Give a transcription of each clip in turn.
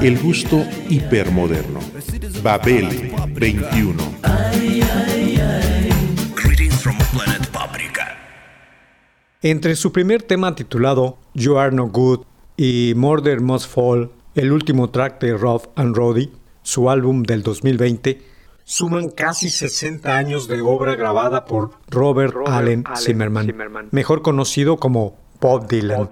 El gusto hipermoderno. Babel 21. Greetings from planet Paprika. Entre su primer tema titulado You Are No Good y Murder Must Fall, el último track de Rough and Roddy, su álbum del 2020, suman casi 60 años de obra grabada por Robert, Allen, Zimmerman, mejor conocido como Bob Dylan.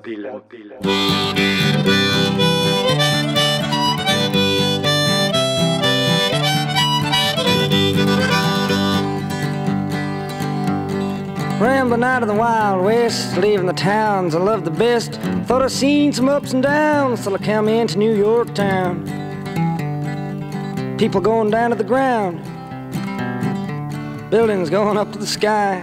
Rambling out of the Wild West, leaving the towns I love the best. Thought I'd seen some ups and downs till I come into New York town. People going down to the ground, buildings going up to the sky.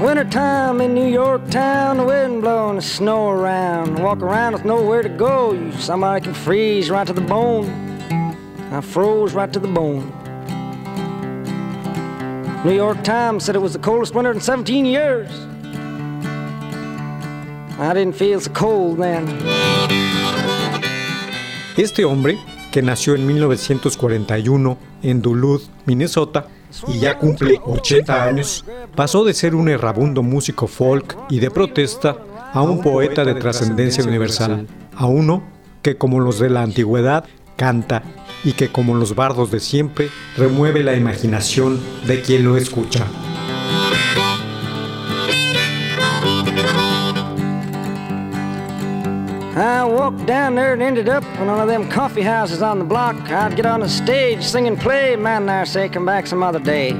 Wintertime in New York town, the wind blowing the snow around. Walk around with nowhere to go. You somebody can freeze right to the bone. I froze right to the bone. New York Times said it was the coldest winter in 17 years. I didn't feel so cold then. Este hombre, que nació en 1941 en Duluth, Minnesota, y ya cumple 80 años, pasó de ser un errabundo músico folk y de protesta a un poeta de trascendencia universal, a uno que como los de la antigüedad canta y que como los bardos de siempre remueve la imaginación de quien lo escucha. I walked down there and ended up in one of them coffee houses on the block. I'd get on the stage, sing and play. Man, there say, come back some other day.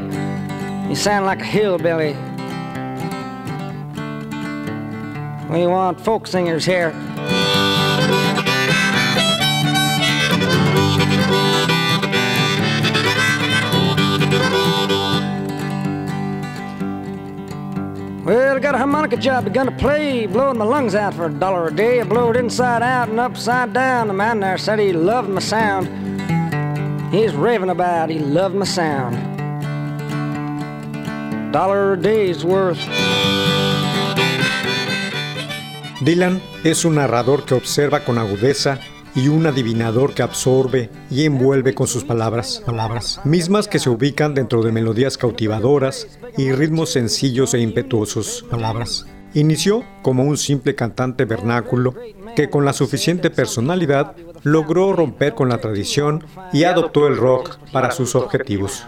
You sound like a hillbilly. We want folk singers here. Well, I got a harmonica job, begun to play, blowing my lungs out for a dollar a day. I blow it inside out and upside down. The man there said he loved my sound. He's raving about he loved my sound. Dollar a day's worth. Dylan es un narrador que observa con agudeza y un adivinador que absorbe y envuelve con sus palabras, palabras, mismas que se ubican dentro de melodías cautivadoras y ritmos sencillos e impetuosos, palabras. Inició como un simple cantante vernáculo que con la suficiente personalidad logró romper con la tradición y adoptó el rock para sus objetivos.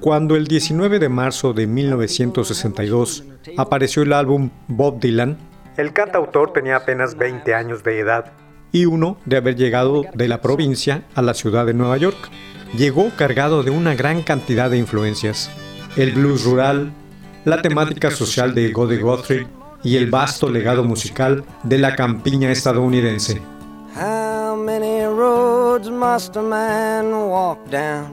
Cuando el 19 de marzo de 1962 apareció el álbum Bob Dylan, el cantautor tenía apenas 20 años de edad y uno de haber llegado de la provincia a la ciudad de Nueva York. Llegó cargado de una gran cantidad de influencias. El blues rural, la temática social de Gode Guthrie y el vasto legado musical de la campiña estadounidense. How many roads must a man walk down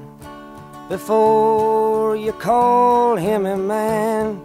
before you call him a man?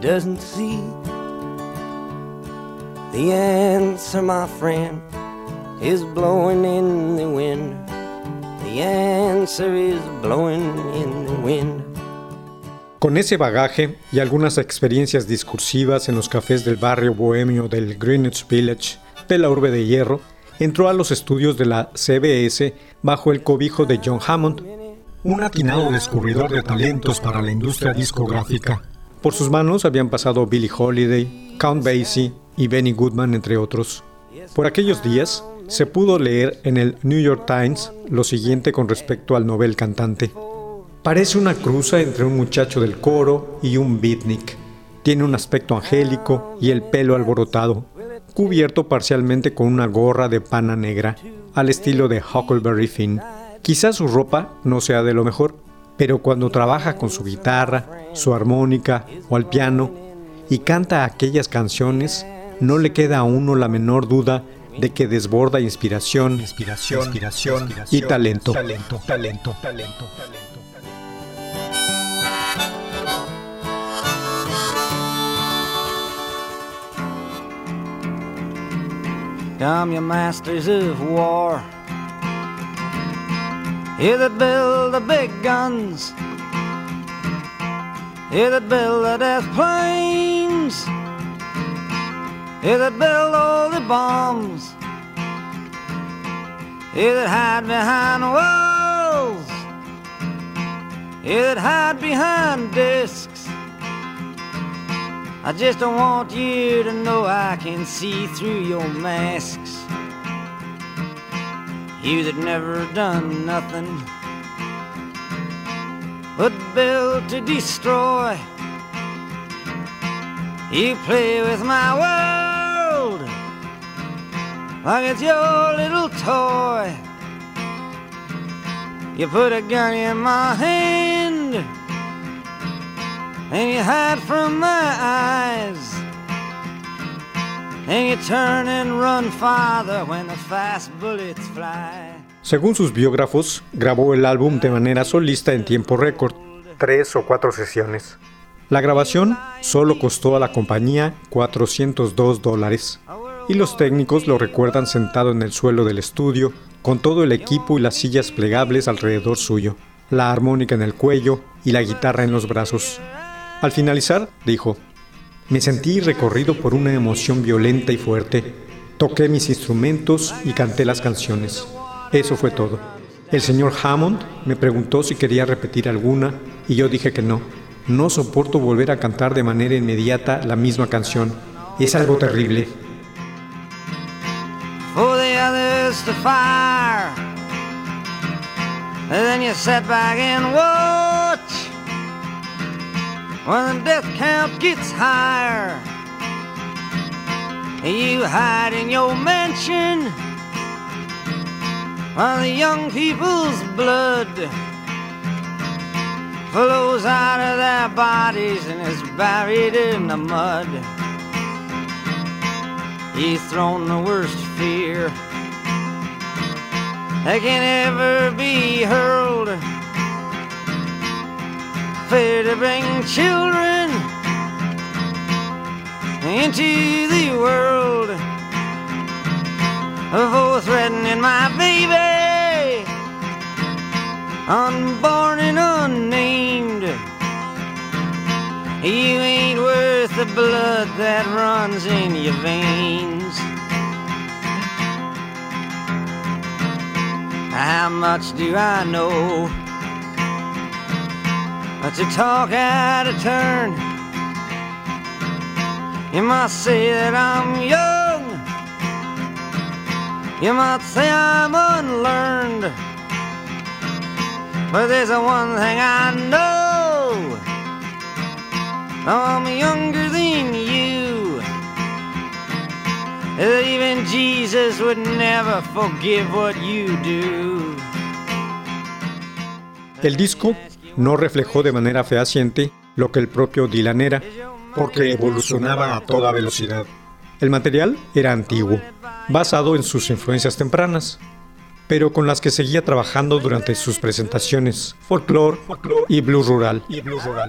doesn't see? The answer, my friend, is blowing in the wind. The answer is blowing in the wind. Con ese bagaje y algunas experiencias discursivas en los cafés del barrio bohemio del Greenwich Village de la urbe de hierro, entró a los estudios de la CBS bajo el cobijo de John Hammond, un atinado descubridor de talentos para la industria discográfica. Por sus manos habían pasado Billie Holiday, Count Basie y Benny Goodman, entre otros. Por aquellos días, se pudo leer en el New York Times lo siguiente con respecto al novel cantante. Parece una cruza entre un muchacho del coro y un beatnik. Tiene un aspecto angélico y el pelo alborotado, cubierto parcialmente con una gorra de pana negra, al estilo de Huckleberry Finn. Quizás su ropa no sea de lo mejor, pero cuando trabaja con su guitarra, su armónica o al piano y canta aquellas canciones, no le queda a uno la menor duda de que desborda inspiración, inspiración, inspiración y talento. Talento, talento, talento, masters of war. You that build the big guns. You that build the death planes. You that build all the bombs. You that hide behind walls. You that hide behind discs. I just don't want you to know I can see through your masks. You that never done nothing but build to destroy. You play with my world like it's your little toy. You put a gun in my hand and you hide from my eyes. Según sus biógrafos, grabó el álbum de manera solista en tiempo récord, tres o cuatro sesiones. La grabación solo costó a la compañía 402 dólares y los técnicos lo recuerdan sentado en el suelo del estudio con todo el equipo y las sillas plegables alrededor suyo, la armónica en el cuello y la guitarra en los brazos. Al finalizar, dijo, me sentí recorrido por una emoción violenta y fuerte. Toqué mis instrumentos y canté las canciones. Eso fue todo. El señor Hammond me preguntó si quería repetir alguna y yo dije que no. No soporto volver a cantar de manera inmediata la misma canción. Es algo terrible. For the others to fire. And then you sit back and watch when the death count gets higher. You hide in your mansion while the young people's blood flows out of their bodies and is buried in the mud. He's thrown the worst fear that can ever be hurled. Fear to bring children into the world. For threatening my baby, unborn and unnamed. You ain't worth the blood that runs in your veins. How much do I know? But you talk out of turn, you might say that I'm young. You might say I'm unlearned. But there's one thing I know. I'm younger than you. That even Jesus would never forgive what you do. El disco no reflejó de manera fehaciente lo que el propio Dylan era. porque evolucionaba a toda velocidad. El material era antiguo, basado en sus influencias tempranas, pero con las que seguía trabajando durante sus presentaciones, folklore y blues rural.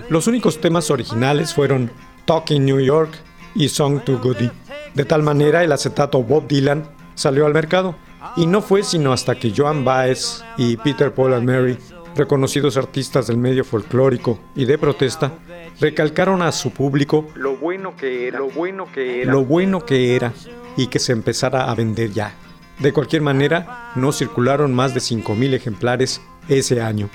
Los únicos temas originales fueron Talking New York y Song to Goody. De tal manera, el acetato Bob Dylan salió al mercado, y no fue sino hasta que Joan Baez y Peter Paul and Mary, reconocidos artistas del medio folclórico y de protesta, recalcaron a su público lo bueno que era, lo bueno que era, lo bueno que era y que se empezara a vender ya. De cualquier manera, no circularon más de 5.000 ejemplares ese año.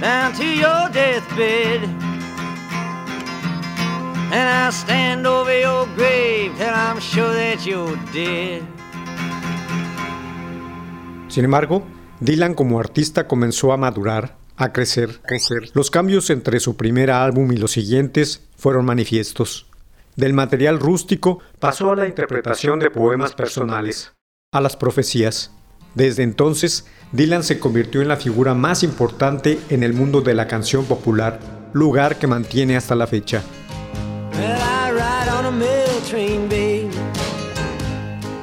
down to your deathbed. And I stand over your grave till I'm sure that you're dead. Sin embargo, Dylan como artista comenzó a madurar, a crecer, crecer. Los cambios entre su primer álbum y los siguientes fueron manifiestos. Del material rústico pasó a la interpretación de poemas personales, a las profecías. Desde entonces, Dylan se convirtió en la figura más importante en el mundo de la canción popular, lugar que mantiene hasta la fecha. Well, I ride on a mail train, babe.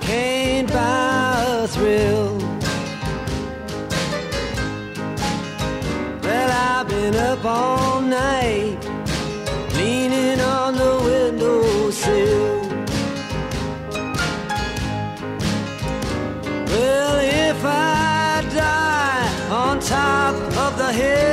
Can't buy a thrill. Well, I've been up all night, leaning on the windowsill. Well, if I die on top of the hill.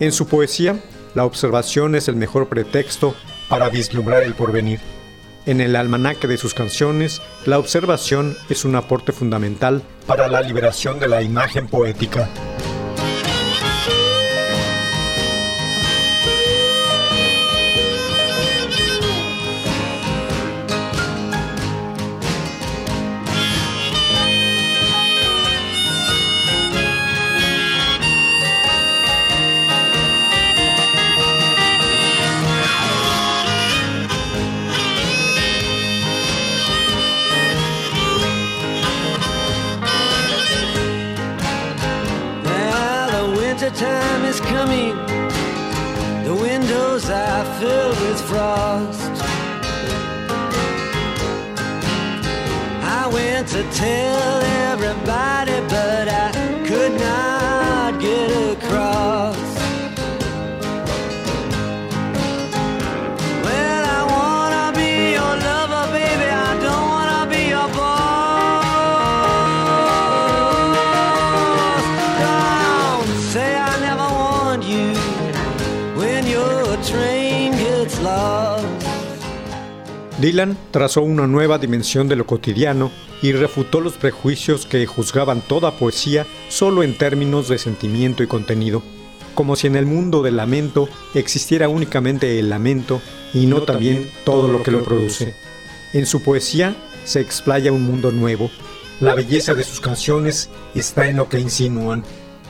En su poesía, la observación es el mejor pretexto para vislumbrar el porvenir. En el almanaque de sus canciones, la observación es un aporte fundamental para la liberación de la imagen poética. frost. I went to tell Dylan trazó una nueva dimensión de lo cotidiano y refutó los prejuicios que juzgaban toda poesía solo en términos de sentimiento y contenido, como si en el mundo del lamento existiera únicamente el lamento y no también todo lo que lo produce. En su poesía se explaya un mundo nuevo. La belleza de sus canciones está en lo que insinúan.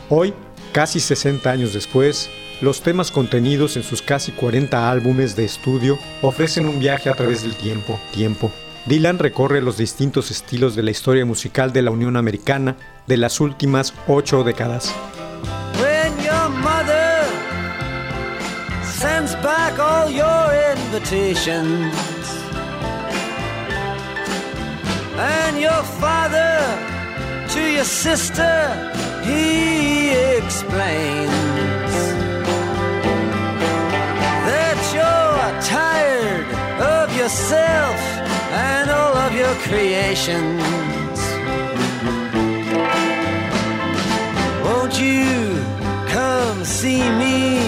Hoy, casi 60 años después, los temas contenidos en sus casi 40 álbumes de estudio ofrecen un viaje a través del tiempo. Tiempo. Dylan recorre los distintos estilos de la historia musical de la Unión Americana de las últimas ocho décadas. And your father to your sister he explains yourself and all of your creations. Won't you come see me,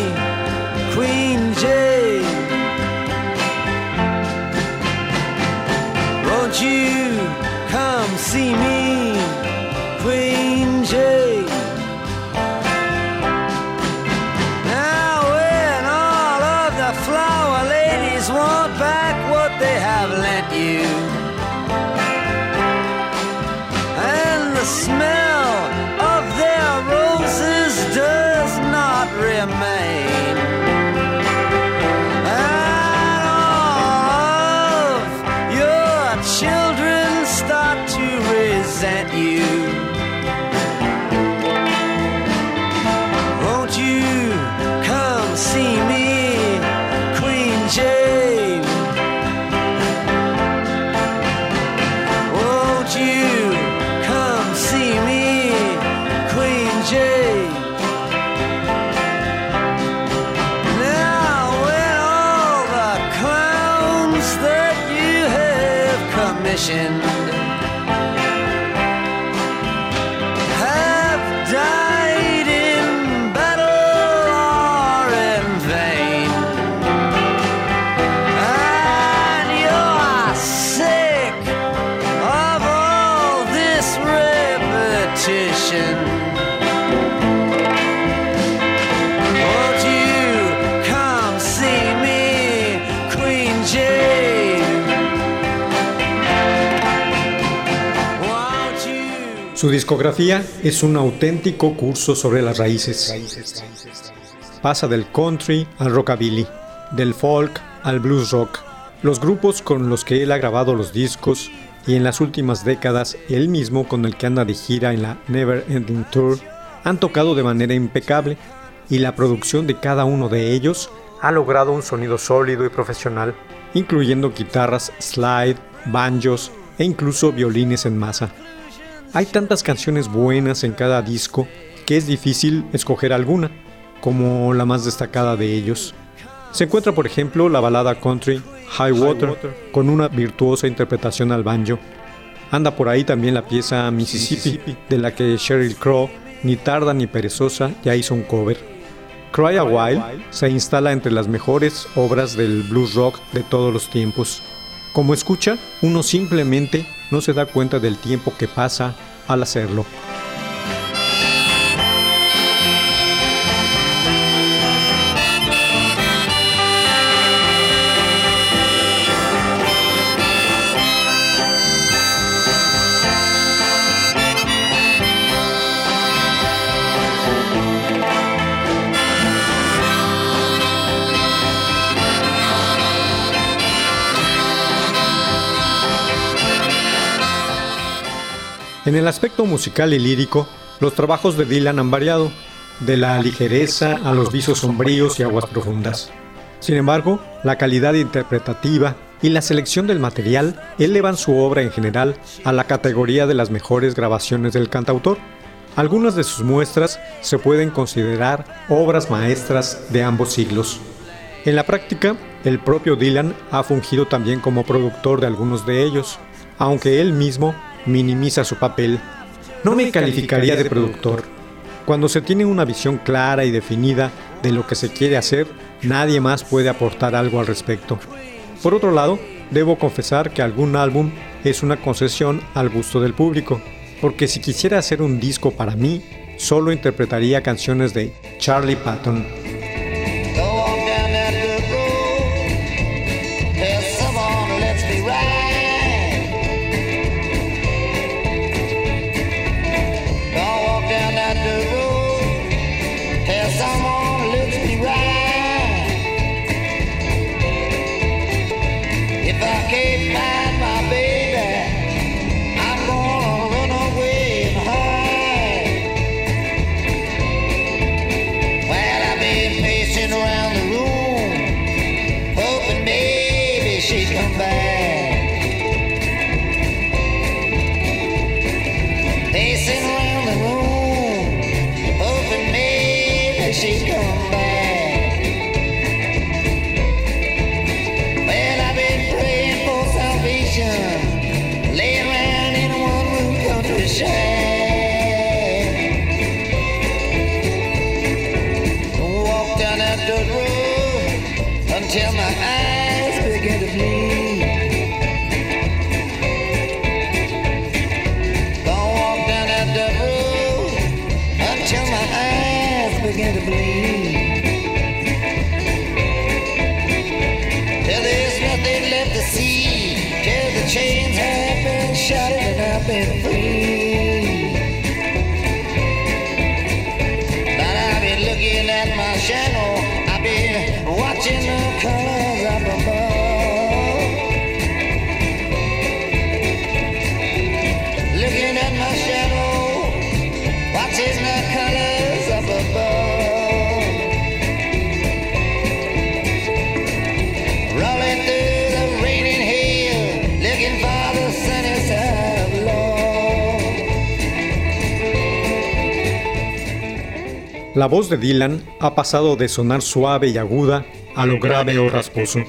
vision. Su discografía es un auténtico curso sobre las raíces. Pasa del country al rockabilly, del folk al blues rock. Los grupos con los que él ha grabado los discos y en las últimas décadas él mismo con el que anda de gira en la Never Ending Tour han tocado de manera impecable y la producción de cada uno de ellos ha logrado un sonido sólido y profesional, incluyendo guitarras slide, banjos e incluso violines en masa. Hay tantas canciones buenas en cada disco que es difícil escoger alguna, como la más destacada de ellos. Se encuentra, por ejemplo, la balada country High Water, con una virtuosa interpretación al banjo. Anda por ahí también la pieza Mississippi, de la que Sheryl Crow, ni tarda ni perezosa, ya hizo un cover. Cry a While se instala entre las mejores obras del blues rock de todos los tiempos. Como escucha, uno simplemente no se da cuenta del tiempo que pasa al hacerlo. En el aspecto musical y lírico, los trabajos de Dylan han variado, de la ligereza a los visos sombríos y aguas profundas. Sin embargo, la calidad interpretativa y la selección del material elevan su obra en general a la categoría de las mejores grabaciones del cantautor. Algunas de sus muestras se pueden considerar obras maestras de ambos siglos. En la práctica, el propio Dylan ha fungido también como productor de algunos de ellos, aunque él mismo minimiza su papel. No me calificaría de productor. Cuando se tiene una visión clara y definida de lo que se quiere hacer, nadie más puede aportar algo al respecto. Por otro lado, debo confesar que algún álbum es una concesión al gusto del público, porque si quisiera hacer un disco para mí, solo interpretaría canciones de Charlie Patton. Someone, pijama. La voz de Dylan ha pasado de sonar suave y aguda a lo grave o rasposo,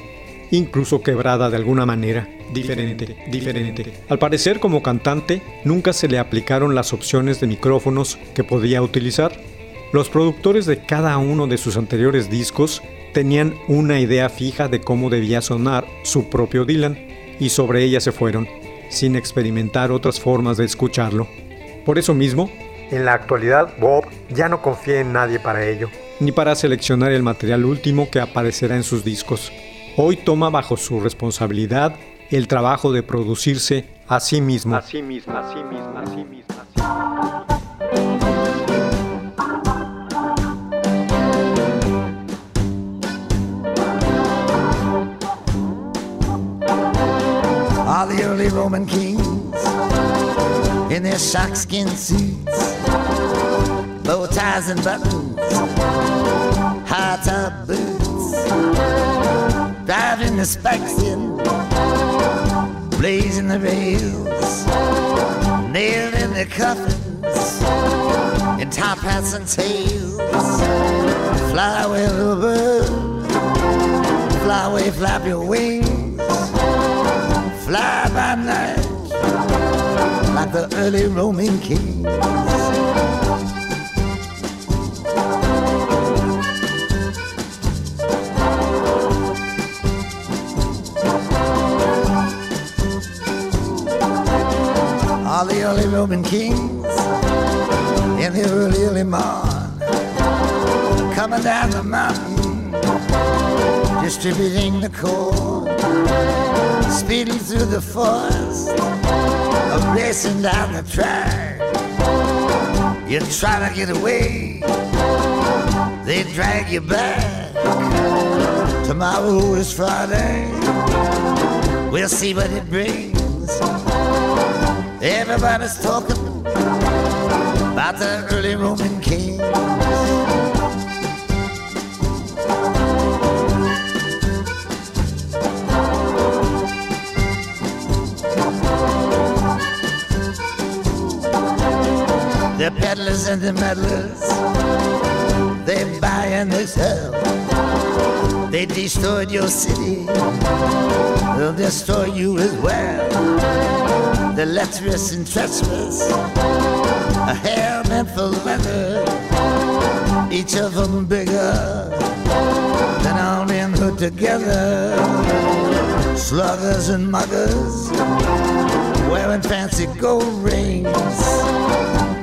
incluso quebrada de alguna manera, diferente, diferente. Al parecer como cantante nunca se le aplicaron las opciones de micrófonos que podía utilizar. Los productores de cada uno de sus anteriores discos tenían una idea fija de cómo debía sonar su propio Dylan y sobre ella se fueron, sin experimentar otras formas de escucharlo. Por eso mismo, en la actualidad Bob ya no confía en nadie para ello, ni para seleccionar el material último que aparecerá en sus discos. Hoy toma bajo su responsabilidad el trabajo de producirse a sí mismo. A sí mismo, a sí mismo, a sí mismo. all the early Roman kings in their sharkskin suits, bow ties and buttons, high top boots, driving the spikes in, blazing the rails, nailed in their coffins, in top hats and tails, fly away, little bird, fly away, flap your wings. Fly by night like the early Roman kings. All the early Roman kings in the early, early morn coming down the mountain, distributing the corn speeding through the forest, or racing down the track. You try to get away, they drag you back. Tomorrow is Friday, we'll see what it brings. Everybody's talking about the early Roman kings. The peddlers and the meddlers, they buy and they sell. They destroyed your city, they'll destroy you as well. The and treacherous, a hair meant for leather, each of them bigger than all men put together. Sluggers and muggers, wearing fancy gold rings.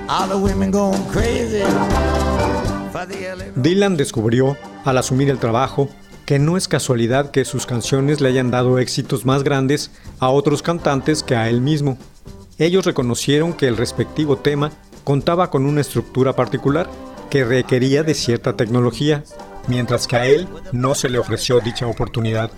All the women going crazy Dylan descubrió, al asumir el trabajo, que no es casualidad que sus canciones le hayan dado éxitos más grandes a otros cantantes que a él mismo. Ellos reconocieron que el respectivo tema contaba con una estructura particular que requería de cierta tecnología, mientras que a él no se le ofreció dicha oportunidad.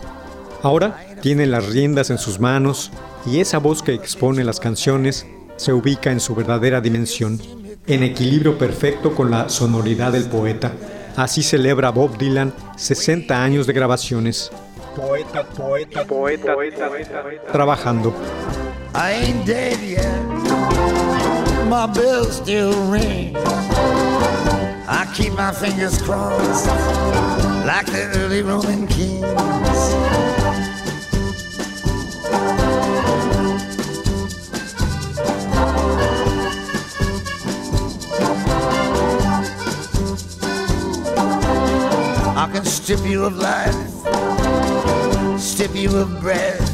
Ahora tiene las riendas en sus manos y esa voz que expone las canciones se ubica en su verdadera dimensión, en equilibrio perfecto con la sonoridad del poeta. Así celebra Bob Dylan 60 años de grabaciones. Poeta, poeta, poeta, trabajando. I ain't dead yet. My bells still ring. I keep my fingers crossed like the early Roman kings. Can strip you of life strip you of breath,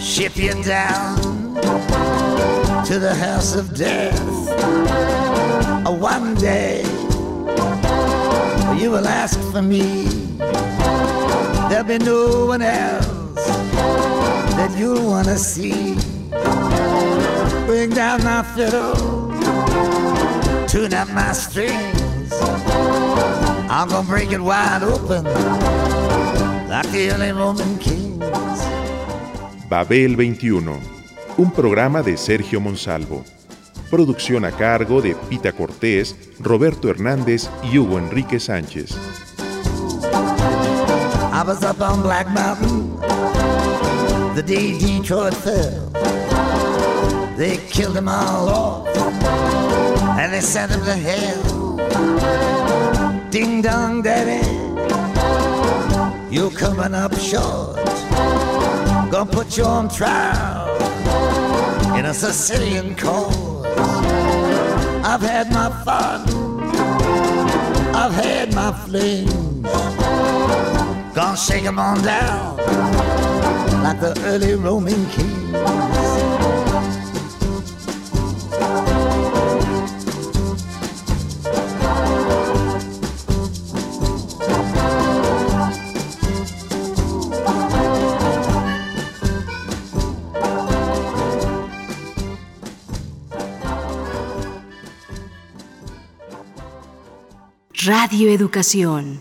ship you down to the house of death. Uh, one day you will ask for me. There'll be no one else that you'll want to see. Bring down my fiddle, tune up my strings. I'm gonna break it wide open like the early Roman kings. Babel 21, un programa de Sergio Monsalvo. Producción a cargo de Pita Cortés, Roberto Hernández y Hugo Enrique Sánchez. I was up on Black Mountain the day Detroit fell. They killed them all off and they sent them to hell. Ding dong, daddy, you're coming up short. Gonna put you on trial in a Sicilian court. I've had my fun, I've had my flings. Gonna shake 'em on down like the early Roman kings. Radio Educación.